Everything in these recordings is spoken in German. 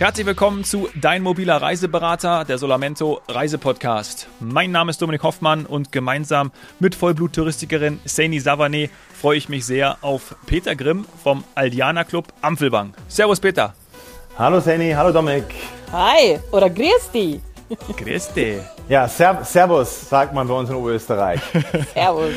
Herzlich willkommen zu Dein mobiler Reiseberater, der Solamento Reisepodcast. Mein Name ist Dominik Hoffmann und gemeinsam mit Vollblut-Touristikerin Saini Savané freue ich mich sehr auf Peter Grimm vom Aldiana Club Ampfelbang. Servus Peter. Hallo Saini, hallo Dominik. Hi, oder grüß dich. Grüß dich. Ja, Servus, sagt man bei uns in Oberösterreich. servus.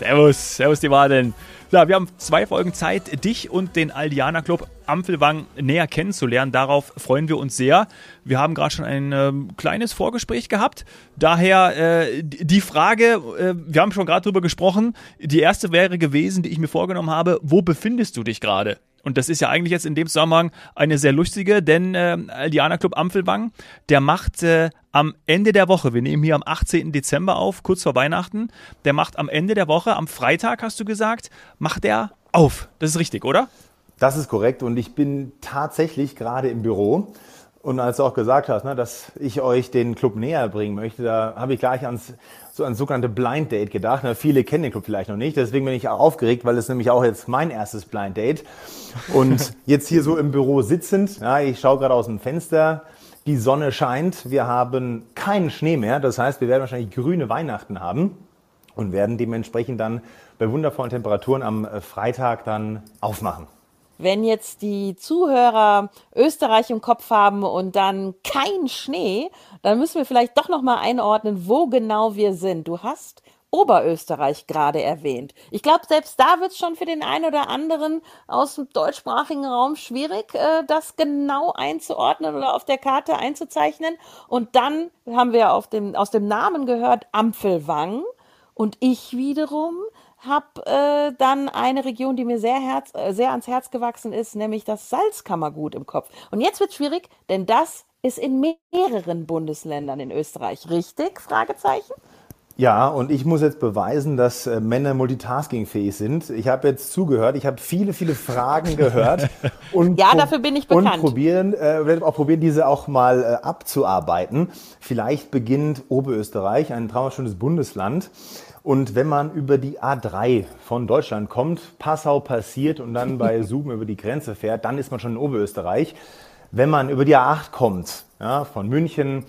Servus, servus die Wadeln. Ja, wir haben zwei Folgen Zeit, dich und den Aldiana Club Ampfelwang näher kennenzulernen. Darauf freuen wir uns sehr. Wir haben gerade schon ein äh, kleines Vorgespräch gehabt. Daher äh, die Frage, äh, wir haben schon gerade drüber gesprochen. Die erste wäre gewesen, die ich mir vorgenommen habe, wo befindest du dich gerade? Und das ist ja eigentlich jetzt in dem Zusammenhang eine sehr lustige, denn äh, Aldiana Club Ampfelwang, der macht äh, am Ende der Woche, wir nehmen hier am 18. Dezember auf, kurz vor Weihnachten, der macht am Ende der Woche, am Freitag hast du gesagt, macht er auf. Das ist richtig, oder? Das ist korrekt und ich bin tatsächlich gerade im Büro. Und als du auch gesagt hast, ne, dass ich euch den Club näher bringen möchte, da habe ich gleich ans so ein sogenannte Blind Date gedacht. Na, viele kennen den Club vielleicht noch nicht, deswegen bin ich auch aufgeregt, weil es nämlich auch jetzt mein erstes Blind Date. Und jetzt hier so im Büro sitzend, ja, ich schaue gerade aus dem Fenster, die Sonne scheint, wir haben keinen Schnee mehr, das heißt, wir werden wahrscheinlich grüne Weihnachten haben und werden dementsprechend dann bei wundervollen Temperaturen am Freitag dann aufmachen wenn jetzt die Zuhörer Österreich im Kopf haben und dann kein Schnee, dann müssen wir vielleicht doch noch mal einordnen, wo genau wir sind. Du hast Oberösterreich gerade erwähnt. Ich glaube, selbst da wird es schon für den einen oder anderen aus dem deutschsprachigen Raum schwierig, äh, das genau einzuordnen oder auf der Karte einzuzeichnen. Und dann haben wir auf dem, aus dem Namen gehört Ampfelwang. Und ich wiederum habe äh, dann eine Region, die mir sehr, herz, äh, sehr ans Herz gewachsen ist, nämlich das Salzkammergut im Kopf. Und jetzt wird schwierig, denn das ist in mehreren Bundesländern in Österreich. Richtig? Fragezeichen? Ja, und ich muss jetzt beweisen, dass äh, Männer multitaskingfähig sind. Ich habe jetzt zugehört, ich habe viele, viele Fragen gehört. Und ja, dafür bin ich bekannt. Und probieren, äh, werde auch probieren, diese auch mal äh, abzuarbeiten. Vielleicht beginnt Oberösterreich, ein traumschönes Bundesland. Und wenn man über die A3 von Deutschland kommt, Passau passiert und dann bei Zoom über die Grenze fährt, dann ist man schon in Oberösterreich. Wenn man über die A8 kommt, ja, von München,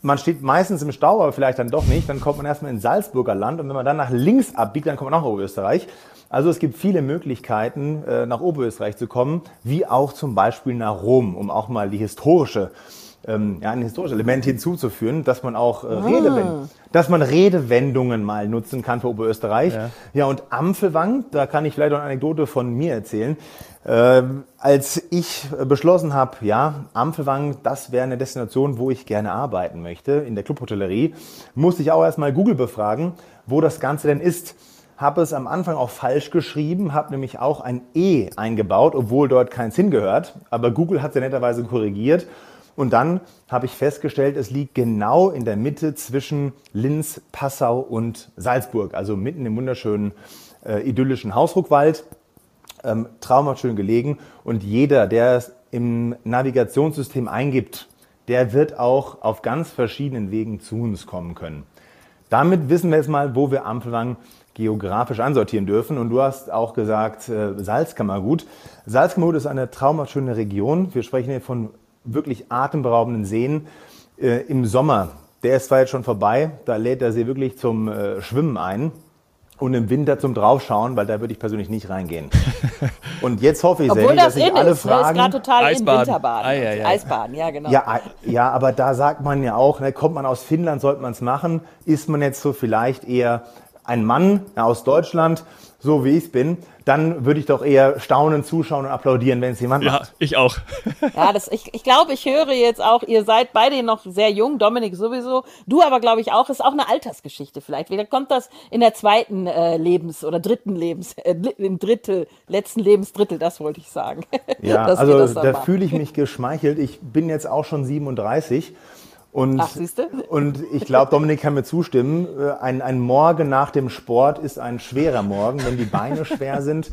man steht meistens im Stau, aber vielleicht dann doch nicht, dann kommt man erstmal ins Salzburger Land und wenn man dann nach links abbiegt, dann kommt man nach Oberösterreich. Also es gibt viele Möglichkeiten, äh, nach Oberösterreich zu kommen, wie auch zum Beispiel nach Rom, um auch mal die historische ähm, ja, ein historisches Element hinzuzuführen, dass man auch äh, ah. Redewendungen, dass man Redewendungen mal nutzen kann für Oberösterreich. Ja, ja und Ampfelwang, da kann ich vielleicht noch eine Anekdote von mir erzählen. Ähm, als ich beschlossen habe, ja, Ampfelwang, das wäre eine Destination, wo ich gerne arbeiten möchte, in der Clubhotellerie, musste ich auch erstmal Google befragen, wo das Ganze denn ist habe es am Anfang auch falsch geschrieben, habe nämlich auch ein E eingebaut, obwohl dort keins hingehört. Aber Google hat es ja netterweise korrigiert und dann habe ich festgestellt, es liegt genau in der Mitte zwischen Linz, Passau und Salzburg, also mitten im wunderschönen äh, idyllischen Hausruckwald. Ähm, traumhaft schön gelegen. Und jeder, der es im Navigationssystem eingibt, der wird auch auf ganz verschiedenen Wegen zu uns kommen können. Damit wissen wir jetzt mal, wo wir Ampelwang geografisch ansortieren dürfen. Und du hast auch gesagt, äh, Salzkammergut. Salzkammergut ist eine traumhaft schöne Region. Wir sprechen hier von wirklich atemberaubenden Seen äh, im Sommer. Der ist zwar jetzt schon vorbei, da lädt der See wirklich zum äh, Schwimmen ein und im Winter zum Draufschauen, weil da würde ich persönlich nicht reingehen. Und jetzt hoffe ich, sehr, dass ich alle ist, Fragen... Ne? ist total Eisbaden. in Winterbaden. Ah, ja, ja. Eisbaden, ja genau. Ja, ja, aber da sagt man ja auch, ne, kommt man aus Finnland, sollte man es machen. Ist man jetzt so vielleicht eher ein Mann aus Deutschland, so wie ich es bin, dann würde ich doch eher staunen, zuschauen und applaudieren, wenn es jemand ja, macht. Ja, ich auch. ja, das, ich, ich glaube, ich höre jetzt auch, ihr seid beide noch sehr jung, Dominik sowieso, du aber glaube ich auch, ist auch eine Altersgeschichte vielleicht. Vielleicht kommt das in der zweiten äh, Lebens- oder dritten Lebens, äh, im Drittel, letzten Lebensdrittel, das wollte ich sagen. Ja, also da fühle ich mich geschmeichelt. Ich bin jetzt auch schon 37 und, Ach, und ich glaube, Dominik kann mir zustimmen, äh, ein, ein Morgen nach dem Sport ist ein schwerer Morgen, wenn die Beine schwer sind.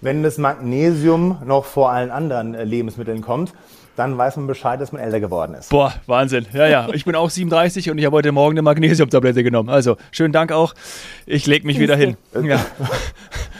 Wenn das Magnesium noch vor allen anderen äh, Lebensmitteln kommt, dann weiß man Bescheid, dass man älter geworden ist. Boah, Wahnsinn. Ja, ja. Ich bin auch 37 und ich habe heute Morgen eine Magnesiumtablette genommen. Also, schönen Dank auch. Ich lege mich wieder hin. Ja.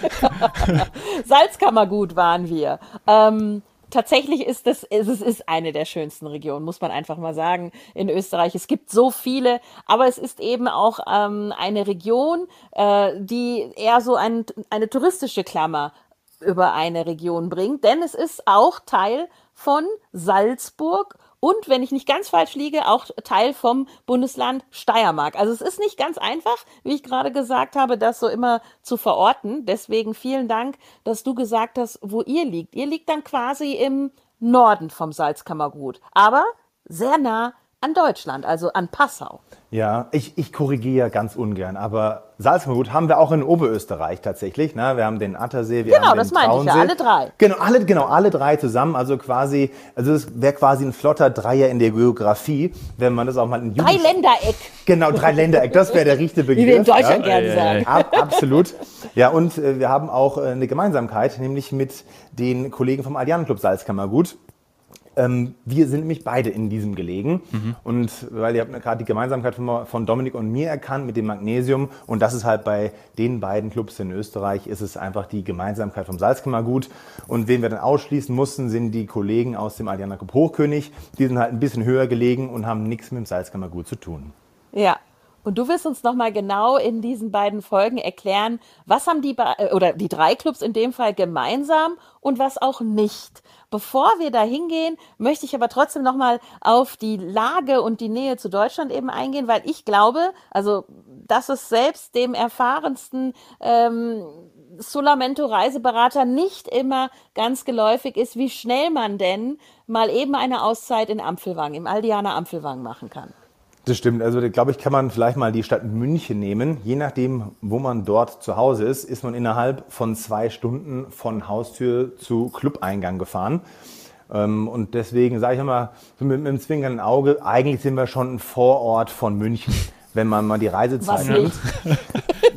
Salzkammergut waren wir. Ähm, tatsächlich ist das, es ist eine der schönsten Regionen, muss man einfach mal sagen, in Österreich. Es gibt so viele, aber es ist eben auch ähm, eine Region, äh, die eher so ein, eine touristische Klammer über eine Region bringt, denn es ist auch Teil von Salzburg und, wenn ich nicht ganz falsch liege, auch Teil vom Bundesland Steiermark. Also es ist nicht ganz einfach, wie ich gerade gesagt habe, das so immer zu verorten. Deswegen vielen Dank, dass du gesagt hast, wo ihr liegt. Ihr liegt dann quasi im Norden vom Salzkammergut, aber sehr nah an Deutschland, also an Passau. Ja, ich, ich korrigiere ganz ungern, aber Salzkammergut haben wir auch in Oberösterreich tatsächlich. Ne? Wir haben den Attersee, wir genau, haben den das meine ich ja, alle drei. Genau, alle, genau, alle drei zusammen. Also quasi, also es wäre quasi ein flotter Dreier in der Geografie, wenn man das auch mal in Drei Ländereck. Genau, drei Ländereck, das wäre der richtige Begriff. Wie wir in Deutschland ja? gerne sagen. Ab, absolut. Ja, und äh, wir haben auch äh, eine Gemeinsamkeit, nämlich mit den Kollegen vom Allianenclub Salzkammergut. Ähm, wir sind nämlich beide in diesem gelegen. Mhm. Und weil ihr habt gerade die Gemeinsamkeit von, von, Dominik und mir erkannt mit dem Magnesium. Und das ist halt bei den beiden Clubs in Österreich, ist es einfach die Gemeinsamkeit vom Salzkammergut. Und wen wir dann ausschließen mussten, sind die Kollegen aus dem Club Hochkönig. Die sind halt ein bisschen höher gelegen und haben nichts mit dem Salzkammergut zu tun. Ja, und du wirst uns nochmal genau in diesen beiden Folgen erklären, was haben die, äh, oder die drei Clubs in dem Fall gemeinsam und was auch nicht. Bevor wir da hingehen, möchte ich aber trotzdem nochmal auf die Lage und die Nähe zu Deutschland eben eingehen, weil ich glaube, also, dass es selbst dem erfahrensten ähm, Solamento-Reiseberater nicht immer ganz geläufig ist, wie schnell man denn mal eben eine Auszeit in Ampfelwang, im Aldianer Ampfelwang machen kann. Das stimmt. Also, glaube ich, kann man vielleicht mal die Stadt München nehmen. Je nachdem, wo man dort zu Hause ist, ist man innerhalb von zwei Stunden von Haustür zu Clubeingang gefahren. Ähm, und deswegen sage ich immer mit, mit dem zwingenden Auge, eigentlich sind wir schon ein Vorort von München wenn man mal die Reisezeit nimmt.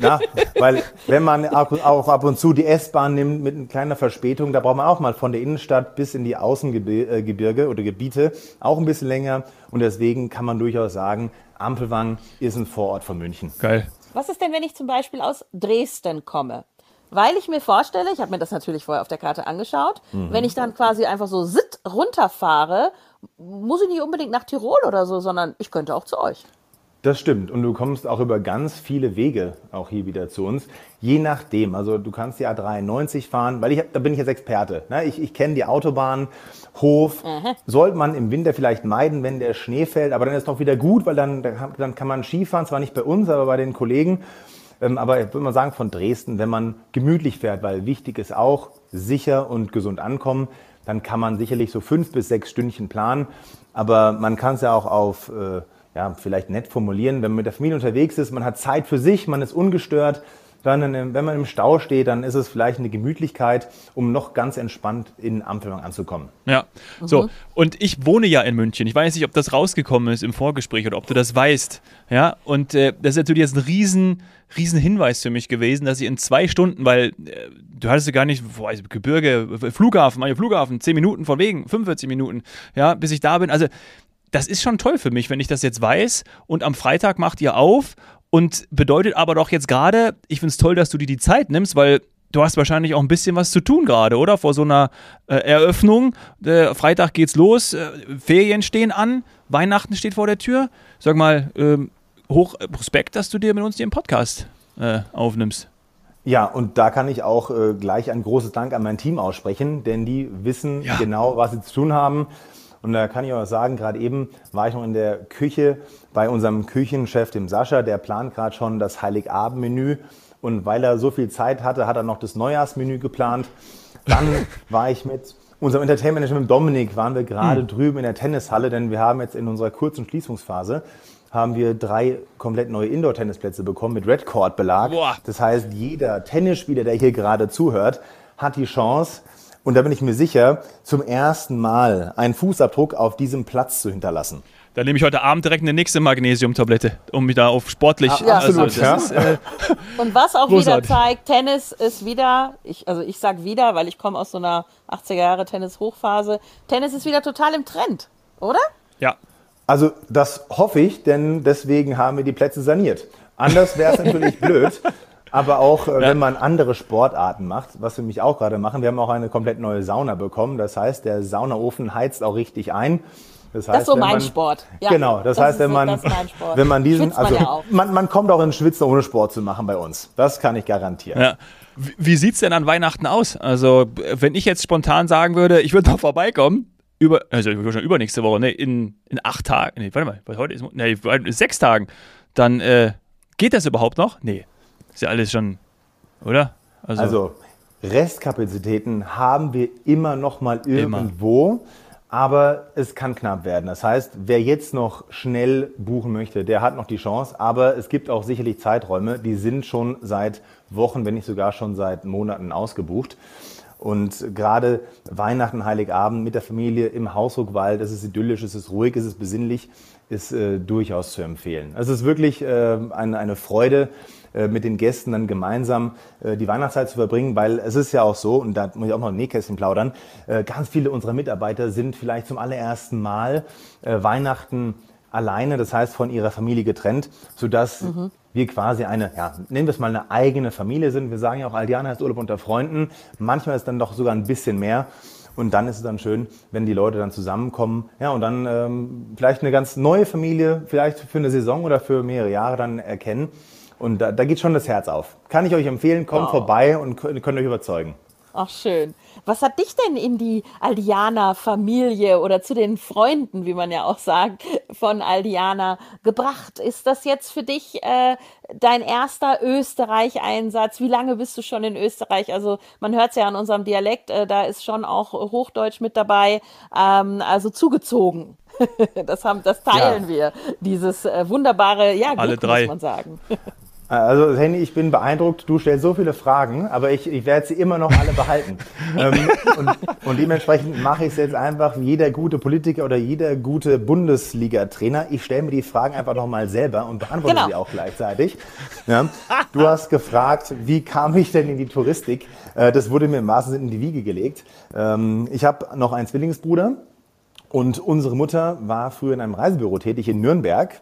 Na, weil wenn man auch ab und zu die S-Bahn nimmt mit einer kleiner Verspätung, da braucht man auch mal von der Innenstadt bis in die Außengebirge oder Gebiete auch ein bisschen länger. Und deswegen kann man durchaus sagen, Ampelwang ist ein Vorort von München. Geil. Was ist denn, wenn ich zum Beispiel aus Dresden komme? Weil ich mir vorstelle, ich habe mir das natürlich vorher auf der Karte angeschaut, mhm. wenn ich dann quasi einfach so sit runterfahre, muss ich nicht unbedingt nach Tirol oder so, sondern ich könnte auch zu euch. Das stimmt. Und du kommst auch über ganz viele Wege auch hier wieder zu uns. Je nachdem. Also du kannst die A93 fahren, weil ich, da bin ich jetzt Experte. Ne? Ich, ich kenne die Autobahn, Hof. Mhm. Sollte man im Winter vielleicht meiden, wenn der Schnee fällt. Aber dann ist es doch wieder gut, weil dann, dann kann man Skifahren. Zwar nicht bei uns, aber bei den Kollegen. Ähm, aber ich würde mal sagen, von Dresden, wenn man gemütlich fährt, weil wichtig ist auch, sicher und gesund ankommen, dann kann man sicherlich so fünf bis sechs Stündchen planen. Aber man kann es ja auch auf... Äh, ja, vielleicht nett formulieren, wenn man mit der Familie unterwegs ist, man hat Zeit für sich, man ist ungestört, dann, wenn man im Stau steht, dann ist es vielleicht eine Gemütlichkeit, um noch ganz entspannt in Ampelwang anzukommen. Ja, mhm. so. Und ich wohne ja in München. Ich weiß nicht, ob das rausgekommen ist im Vorgespräch oder ob du das weißt. Ja, und äh, das ist natürlich jetzt ein riesen, riesen Hinweis für mich gewesen, dass ich in zwei Stunden, weil äh, du hattest ja gar nicht, boah, also Gebirge, Flughafen, meine Flughafen, zehn Minuten von wegen, 45 Minuten, ja, bis ich da bin. Also das ist schon toll für mich, wenn ich das jetzt weiß und am Freitag macht ihr auf und bedeutet aber doch jetzt gerade, ich finde es toll, dass du dir die Zeit nimmst, weil du hast wahrscheinlich auch ein bisschen was zu tun gerade, oder? Vor so einer äh, Eröffnung. Äh, Freitag geht's los, äh, Ferien stehen an, Weihnachten steht vor der Tür. Sag mal, ähm, hoch Respekt, dass du dir mit uns den Podcast äh, aufnimmst. Ja, und da kann ich auch äh, gleich ein großes Dank an mein Team aussprechen, denn die wissen ja. genau, was sie zu tun haben. Und da kann ich auch sagen, gerade eben war ich noch in der Küche bei unserem Küchenchef, dem Sascha, der plant gerade schon das Heiligabendmenü. Und weil er so viel Zeit hatte, hat er noch das Neujahrsmenü geplant. Dann war ich mit unserem Entertainment Manager mit Dominik, waren wir gerade mhm. drüben in der Tennishalle, denn wir haben jetzt in unserer kurzen Schließungsphase haben wir drei komplett neue Indoor-Tennisplätze bekommen mit Red Court Belag. Das heißt, jeder Tennisspieler, der hier gerade zuhört, hat die Chance, und da bin ich mir sicher, zum ersten Mal einen Fußabdruck auf diesem Platz zu hinterlassen. Dann nehme ich heute Abend direkt eine nächste Magnesiumtablette, um mich da auf sportlich. Ja, also, absolut. Ja. Ist, äh, und was auch großartig. wieder zeigt, Tennis ist wieder, ich, also ich sag wieder, weil ich komme aus so einer 80er Jahre Tennis-Hochphase. Tennis ist wieder total im Trend, oder? Ja. Also das hoffe ich, denn deswegen haben wir die Plätze saniert. Anders wäre es natürlich blöd. Aber auch, äh, wenn man andere Sportarten macht, was wir mich auch gerade machen. Wir haben auch eine komplett neue Sauna bekommen. Das heißt, der Saunaofen heizt auch richtig ein. Das, heißt, das ist so mein man, Sport. Ja, genau, das, das heißt, wenn man, wenn man diesen, man also ja man, man kommt auch ins Schwitzen ohne Sport zu machen bei uns. Das kann ich garantieren. Ja. Wie sieht's denn an Weihnachten aus? Also, wenn ich jetzt spontan sagen würde, ich würde noch vorbeikommen, über, also schon übernächste Woche, ne, in, in acht Tagen, nee, warte mal, was heute ist, nee, in sechs Tagen, dann äh, geht das überhaupt noch? Nee, ist ja alles schon, oder? Also, also Restkapazitäten haben wir immer noch mal irgendwo. Immer aber es kann knapp werden. Das heißt, wer jetzt noch schnell buchen möchte, der hat noch die Chance. Aber es gibt auch sicherlich Zeiträume, die sind schon seit Wochen, wenn nicht sogar schon seit Monaten ausgebucht. Und gerade Weihnachten, Heiligabend mit der Familie im Hausruckwald, es ist idyllisch, es ist ruhig, es ist besinnlich, ist äh, durchaus zu empfehlen. Es ist wirklich äh, eine, eine Freude, mit den Gästen dann gemeinsam äh, die Weihnachtszeit zu verbringen, weil es ist ja auch so, und da muss ich auch mal ein Nähkästchen plaudern, äh, ganz viele unserer Mitarbeiter sind vielleicht zum allerersten Mal Weihnachten alleine, das heißt von ihrer Familie getrennt, sodass mhm. wir quasi eine, ja, nennen wir es mal eine eigene Familie sind. Wir sagen ja auch, Aldiana heißt Urlaub unter Freunden. Manchmal ist dann doch sogar ein bisschen mehr. Und dann ist es dann schön, wenn die Leute dann zusammenkommen, ja, und dann ähm, vielleicht eine ganz neue Familie, vielleicht für eine Saison oder für mehrere Jahre dann erkennen. Und da, da geht schon das Herz auf. Kann ich euch empfehlen, kommt oh. vorbei und könnt, könnt euch überzeugen. Ach schön. Was hat dich denn in die Aldiana-Familie oder zu den Freunden, wie man ja auch sagt, von Aldiana gebracht? Ist das jetzt für dich äh, dein erster Österreich-Einsatz? Wie lange bist du schon in Österreich? Also man hört es ja an unserem Dialekt, äh, da ist schon auch Hochdeutsch mit dabei, ähm, also zugezogen. das, haben, das teilen ja. wir, dieses äh, wunderbare, ja, Glück, Alle drei. muss man sagen. Also Henny, ich bin beeindruckt. Du stellst so viele Fragen, aber ich, ich werde sie immer noch alle behalten. ähm, und, und, dementsprechend mache ich es jetzt einfach wie jeder gute Politiker oder jeder gute Bundesliga-Trainer. Ich stelle mir die Fragen einfach noch mal selber und beantworte genau. sie auch gleichzeitig. Ja. Du hast gefragt, wie kam ich denn in die Touristik? Äh, das wurde mir im wahrsten Sinne in die Wiege gelegt. Ähm, ich habe noch einen Zwillingsbruder und unsere Mutter war früher in einem Reisebüro tätig in Nürnberg,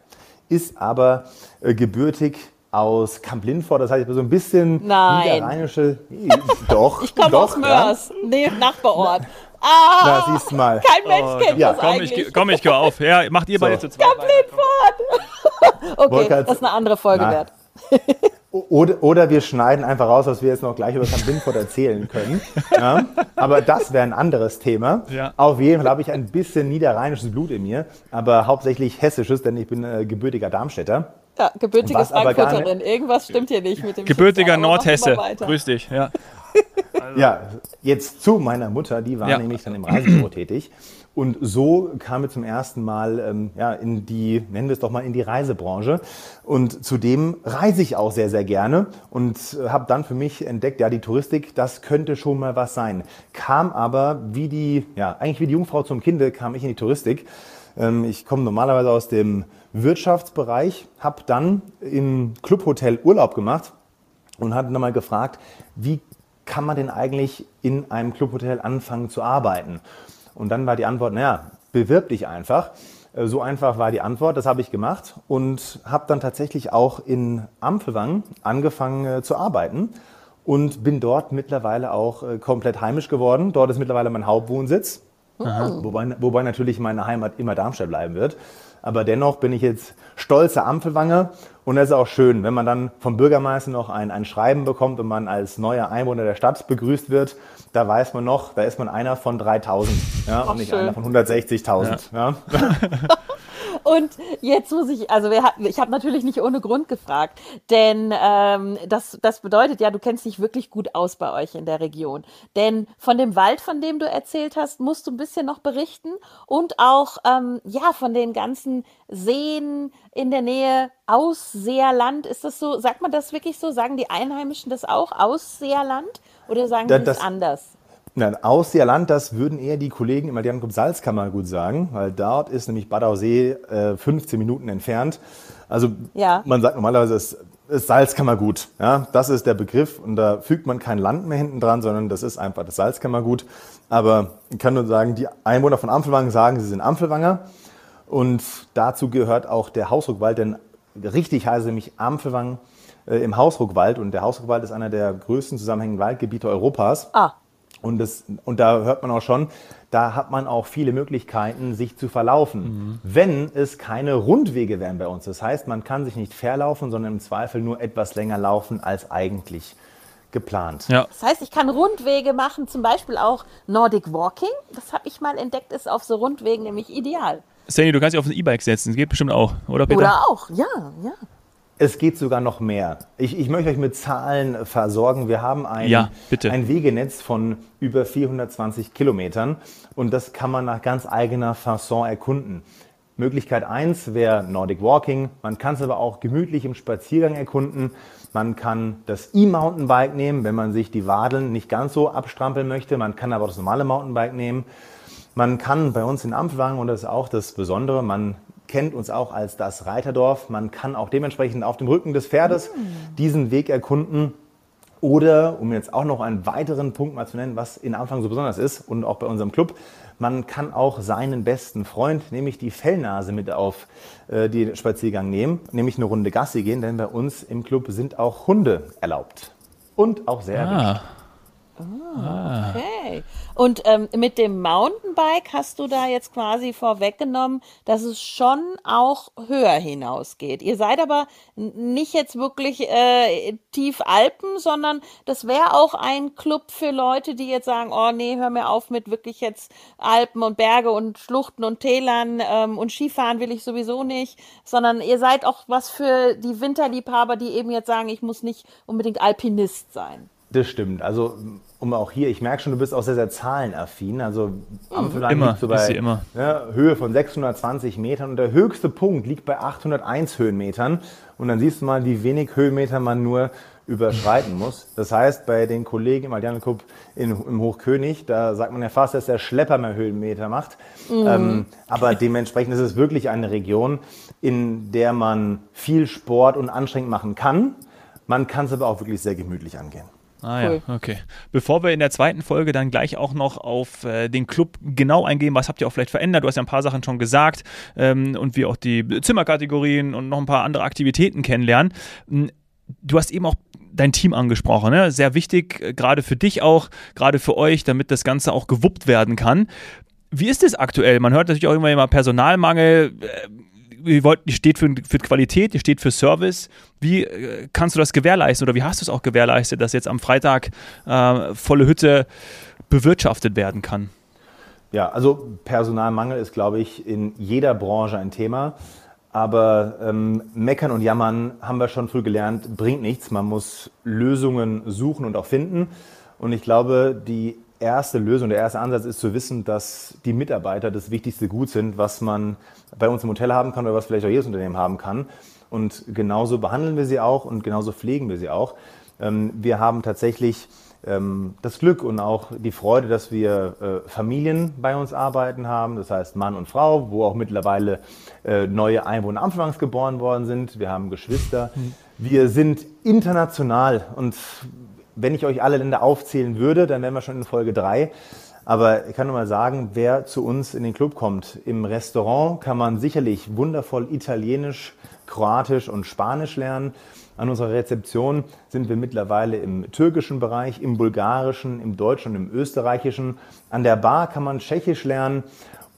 ist aber äh, gebürtig aus Kamp Lindfort, das heißt, ich bin so ein bisschen Nein. niederrheinische. Doch. Ich komme aus Mörs, ja? nee, Nachbarort. Ah, da siehst du mal. Kein Mensch oh, kennt ja. das komm, eigentlich. Ich, komm, ich geh auf. Ja, macht ihr so. beide zu zweit. Kamp Lindfort. okay, das ist eine andere Folge Na. wert. Oder, oder wir schneiden einfach raus, was wir jetzt noch gleich über St. Binford erzählen können. Ja? Aber das wäre ein anderes Thema. Ja. Auf jeden Fall habe ich ein bisschen niederrheinisches Blut in mir, aber hauptsächlich hessisches, denn ich bin äh, gebürtiger Darmstädter. Ja, gebürtige Frankfurterin. Irgendwas stimmt hier nicht mit dem Gebürtiger Nordhesse. Grüß dich. Ja. Also. ja, jetzt zu meiner Mutter, die war ja. nämlich dann im Reisebüro tätig. Und so kam wir zum ersten Mal ähm, ja, in die, nennen wir es doch mal, in die Reisebranche. Und zudem reise ich auch sehr, sehr gerne und äh, habe dann für mich entdeckt, ja, die Touristik, das könnte schon mal was sein. Kam aber wie die, ja, eigentlich wie die Jungfrau zum Kinde, kam ich in die Touristik. Ähm, ich komme normalerweise aus dem Wirtschaftsbereich, habe dann im Clubhotel Urlaub gemacht und hatte dann mal gefragt, wie kann man denn eigentlich in einem Clubhotel anfangen zu arbeiten? Und dann war die Antwort, naja, bewirb dich einfach. Äh, so einfach war die Antwort, das habe ich gemacht und habe dann tatsächlich auch in Ampelwang angefangen äh, zu arbeiten und bin dort mittlerweile auch äh, komplett heimisch geworden. Dort ist mittlerweile mein Hauptwohnsitz, wobei, wobei natürlich meine Heimat immer Darmstadt bleiben wird. Aber dennoch bin ich jetzt stolzer Ampelwanger und es ist auch schön, wenn man dann vom Bürgermeister noch ein, ein Schreiben bekommt und man als neuer Einwohner der Stadt begrüßt wird. Da weiß man noch, da ist man einer von 3000 ja, und nicht schön. einer von 160.000. Ja. ja. Und jetzt muss ich, also wir, ich habe natürlich nicht ohne Grund gefragt, denn ähm, das, das bedeutet ja, du kennst dich wirklich gut aus bei euch in der Region. Denn von dem Wald, von dem du erzählt hast, musst du ein bisschen noch berichten und auch ähm, ja von den ganzen Seen in der Nähe Ausseerland. Ist das so? Sagt man das wirklich so? Sagen die Einheimischen das auch Ausseerland oder sagen da, die das anders? Nein, Ausseerland, das würden eher die Kollegen im Allianz Salzkammer gut sagen, weil dort ist nämlich Bad Aussee äh, 15 Minuten entfernt. Also ja. man sagt normalerweise, es ist Salzkammergut. Ja, das ist der Begriff und da fügt man kein Land mehr hinten dran, sondern das ist einfach das Salzkammergut. Aber ich kann nur sagen, die Einwohner von Ampfelwangen sagen, sie sind Ampfelwanger und dazu gehört auch der Hausruckwald, denn richtig heißt nämlich Ampfelwang äh, im Hausruckwald. Und der Hausruckwald ist einer der größten zusammenhängenden Waldgebiete Europas. Ah, Und, das, und da hört man auch schon, da hat man auch viele Möglichkeiten, sich zu verlaufen, wenn es keine Rundwege wären bei uns. Das heißt, man kann sich nicht verlaufen, sondern im Zweifel nur etwas länger laufen als eigentlich geplant. Ja. das heißt, ich kann Rundwege machen, zum Beispiel auch Nordic Walking. Das habe ich mal entdeckt, ist auf so Rundwegen nämlich ideal. Sandy, du kannst dich auf ein E-Bike setzen. Das geht bestimmt auch, oder Peter? Oder auch, ja, ja. Es geht sogar noch mehr. Ich, ich möchte euch mit Zahlen versorgen. Wir haben ein, Ja, ein Wegenetz von über 420 Kilometern und das kann man nach ganz eigener Fasson erkunden. Möglichkeit 1 wäre Nordic Walking. Man kann es aber auch gemütlich im Spaziergang erkunden. Man kann das E-Mountainbike nehmen, wenn man sich die Wadeln nicht ganz so abstrampeln möchte. Man kann aber auch das normale Mountainbike nehmen. Man kann bei uns in Ampelwagen, und das ist auch das Besondere, man kennt uns auch als das Reiterdorf. Man kann auch dementsprechend auf dem Rücken des Pferdes diesen Weg erkunden. Oder, um jetzt auch noch einen weiteren Punkt mal zu nennen, was in Anfang so besonders ist und auch bei unserem Club, man kann auch seinen besten Freund, nämlich die Fellnase, mit auf äh, den Spaziergang nehmen, nämlich eine Runde Gassi gehen, denn bei uns im Club sind auch Hunde erlaubt. Und auch sehr erwünscht. Ah, Okay. Und ähm, mit dem Mountainbike hast du da jetzt quasi vorweggenommen, dass es schon auch höher hinausgeht. Ihr seid aber nicht jetzt wirklich äh, tief Alpen, sondern das wäre auch ein Club für Leute, die jetzt sagen, oh nee, hör mir auf mit wirklich jetzt Alpen und Berge und Schluchten und Tälern ähm, und Skifahren will ich sowieso nicht, sondern ihr seid auch was für die Winterliebhaber, die eben jetzt sagen, ich muss nicht unbedingt Alpinist sein. Das stimmt. Also, um auch hier, ich merke schon, du bist auch sehr, sehr zahlenaffin. Also, Ampelwand Immer, liegt so bei immer. ne, Höhe von 620 Metern und der höchste Punkt liegt bei 801 Höhenmetern. Und dann siehst du mal, wie wenig Höhenmeter man nur überschreiten muss. Das heißt, bei den Kollegen im in, im Hochkönig, da sagt man ja fast, dass der Schlepper mehr Höhenmeter macht. Ähm, aber dementsprechend ist es wirklich eine Region, in der man viel Sport und anstrengend machen kann. Man kann es aber auch wirklich sehr gemütlich angehen. Ah Cool. ja, okay. Bevor wir in der zweiten Folge dann gleich auch noch auf äh, den Club genau eingehen, was habt ihr auch vielleicht verändert? Du hast ja ein paar Sachen schon gesagt ähm, und wir auch die Zimmerkategorien und noch ein paar andere Aktivitäten kennenlernen. M, Du hast eben auch dein Team angesprochen, ne? sehr wichtig, äh, gerade für dich auch, gerade für euch, damit das Ganze auch gewuppt werden kann. Wie ist es aktuell? Man hört natürlich auch immer immer Personalmangel. Ihr steht für, für Qualität, ihr steht für Service. Wie äh, kannst du das gewährleisten oder wie hast du es auch gewährleistet, dass jetzt am Freitag äh, volle Hütte bewirtschaftet werden kann? Ja, also Personalmangel ist, glaube ich, in jeder Branche ein Thema. Aber ähm, meckern und jammern haben wir schon früh gelernt, bringt nichts. Man muss Lösungen suchen und auch finden. Und ich glaube, die erste Lösung, der erste Ansatz ist zu wissen, dass die Mitarbeiter das wichtigste Gut sind, was man bei uns im Hotel haben kann oder was vielleicht auch jedes Unternehmen haben kann. Und genauso behandeln wir sie auch und genauso pflegen wir sie auch. Ähm, wir haben tatsächlich ähm, das Glück und auch die Freude, dass wir äh, Familien bei uns arbeiten haben, das heißt Mann und Frau, wo auch mittlerweile äh, neue Einwohner anfangs geboren worden sind. Wir haben Geschwister. Wir sind international und wenn ich euch alle Länder aufzählen würde, dann wären wir schon in Folge 3. Aber ich kann nur mal sagen, wer zu uns in den Club kommt, im Restaurant kann man sicherlich wundervoll Italienisch, Kroatisch und Spanisch lernen. An unserer Rezeption sind wir mittlerweile im türkischen Bereich, im bulgarischen, im deutschen und im österreichischen. An der Bar kann man Tschechisch lernen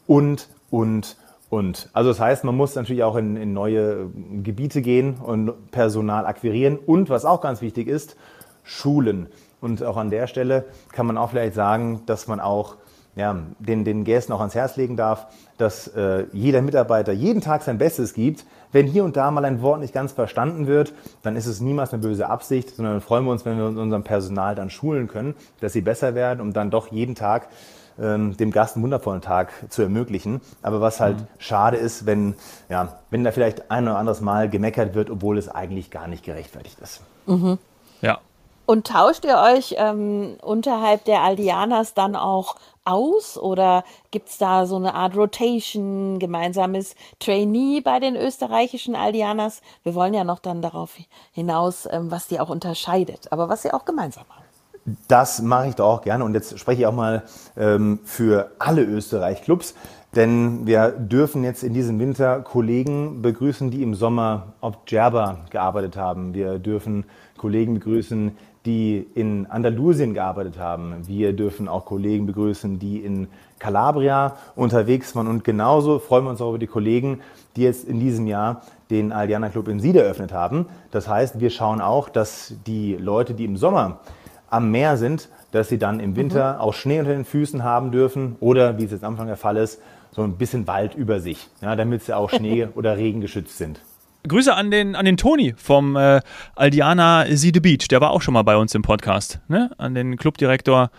und, und, und. Also das heißt, man muss natürlich auch in, in neue Gebiete gehen und Personal akquirieren. Und was auch ganz wichtig ist, Schulen. Und auch an der Stelle kann man auch vielleicht sagen, dass man auch ja, den, den Gästen auch ans Herz legen darf, dass äh, jeder Mitarbeiter jeden Tag sein Bestes gibt. Wenn hier und da mal ein Wort nicht ganz verstanden wird, dann ist es niemals eine böse Absicht, sondern dann freuen wir uns, wenn wir unserem Personal dann schulen können, dass sie besser werden, um dann doch jeden Tag ähm, dem Gast einen wundervollen Tag zu ermöglichen. Aber was halt schade ist, wenn, ja, wenn da vielleicht ein oder anderes Mal gemeckert wird, obwohl es eigentlich gar nicht gerechtfertigt ist. Ja. Und tauscht ihr euch ähm, unterhalb der Aldianas dann auch aus oder gibt's da so eine Art Rotation, gemeinsames Trainee bei den österreichischen Aldianas? Wir wollen ja noch dann darauf hinaus, ähm, was die auch unterscheidet, aber was sie auch gemeinsam haben. Das mache ich doch auch gerne und jetzt spreche ich auch mal ähm, für alle Österreich-Clubs. Denn wir dürfen jetzt in diesem Winter Kollegen begrüßen, die im Sommer auf Djerba gearbeitet haben. Wir dürfen Kollegen begrüßen, die in Andalusien gearbeitet haben. Wir dürfen auch Kollegen begrüßen, die in Calabria unterwegs waren. Und genauso freuen wir uns auch über die Kollegen, die jetzt in diesem Jahr den Aldiana Club in Siede eröffnet haben. Das heißt, wir schauen auch, dass die Leute, die im Sommer am Meer sind, dass sie dann im Winter mhm. auch Schnee unter den Füßen haben dürfen oder, wie es jetzt am Anfang der Fall ist, so ein bisschen Wald über sich, ja, damit sie auch Schnee oder Regen geschützt sind. Grüße an den, an den Toni vom äh, Aldiana Siede Beach. Der war auch schon mal bei uns im Podcast. Ne? An den Clubdirektor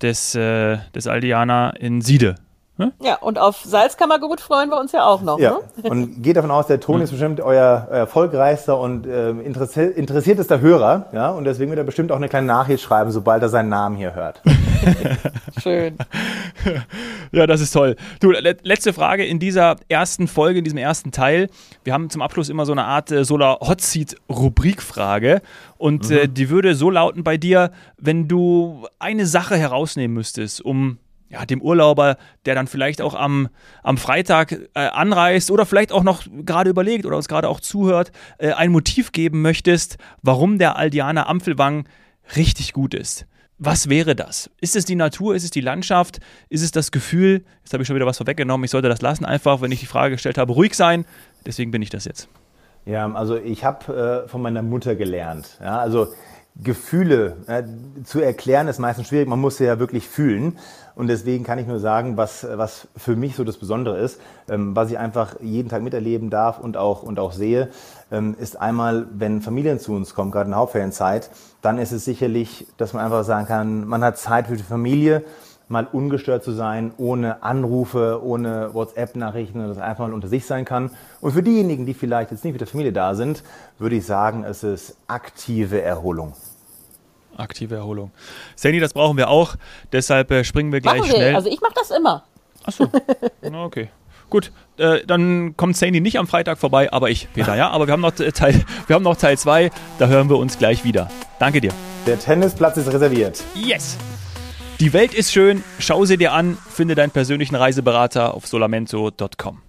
des, äh, des Aldiana in Siede. Ne? Ja, und auf Salzkammergut freuen wir uns ja auch noch. Ja. Ne? Und geht davon aus, der Ton ist bestimmt euer, euer erfolgreichster und äh, interessi interessiertester Hörer. Ja? Und deswegen wird er bestimmt auch eine kleine Nachricht schreiben, sobald er seinen Namen hier hört. Schön. Ja, das ist toll. Du, letzte Frage in dieser ersten Folge, in diesem ersten Teil. Wir haben zum Abschluss immer so eine Art äh, Solar Hot Seat Rubrikfrage. Und äh, mhm. äh, die würde so lauten bei dir, wenn du eine Sache herausnehmen müsstest, um ja, dem Urlauber, der dann vielleicht auch am, am Freitag äh, anreist oder vielleicht auch noch gerade überlegt oder uns gerade auch zuhört, äh, ein Motiv geben möchtest, warum der Aldianer Ampfelwang richtig gut ist. Was wäre das? Ist es die Natur? Ist es die Landschaft? Ist es das Gefühl? Jetzt habe ich schon wieder was vorweggenommen. Ich sollte das lassen, einfach, wenn ich die Frage gestellt habe, ruhig sein. Deswegen bin ich das jetzt. Ja, also ich habe äh, von meiner Mutter gelernt. Ja, also Gefühle äh, zu erklären ist meistens schwierig. Man muss sie ja wirklich fühlen. Und deswegen kann ich nur sagen, was, was für mich so das Besondere ist, ähm, was ich einfach jeden Tag miterleben darf und auch, und auch sehe, ähm, ist einmal, wenn Familien zu uns kommen, gerade in der Hauptferienzeit, dann ist es sicherlich, dass man einfach sagen kann, man hat Zeit für die Familie, mal ungestört zu sein, ohne Anrufe, ohne WhatsApp-Nachrichten, dass einfach mal unter sich sein kann. Und für diejenigen, die vielleicht jetzt nicht mit der Familie da sind, würde ich sagen, es ist aktive Erholung aktive Erholung. Sandy, das brauchen wir auch. Deshalb äh, springen wir gleich Machen schnell. Wir. Also ich mache das immer. Achso. okay. Gut, äh, dann kommt Sandy nicht am Freitag vorbei, aber ich, Peter, ja. Aber wir haben noch Teil, wir haben noch Teil 2, da hören wir uns gleich wieder. Danke dir. Der Tennisplatz ist reserviert. Yes! Die Welt ist schön, schau sie dir an, finde deinen persönlichen Reiseberater auf solamento.com.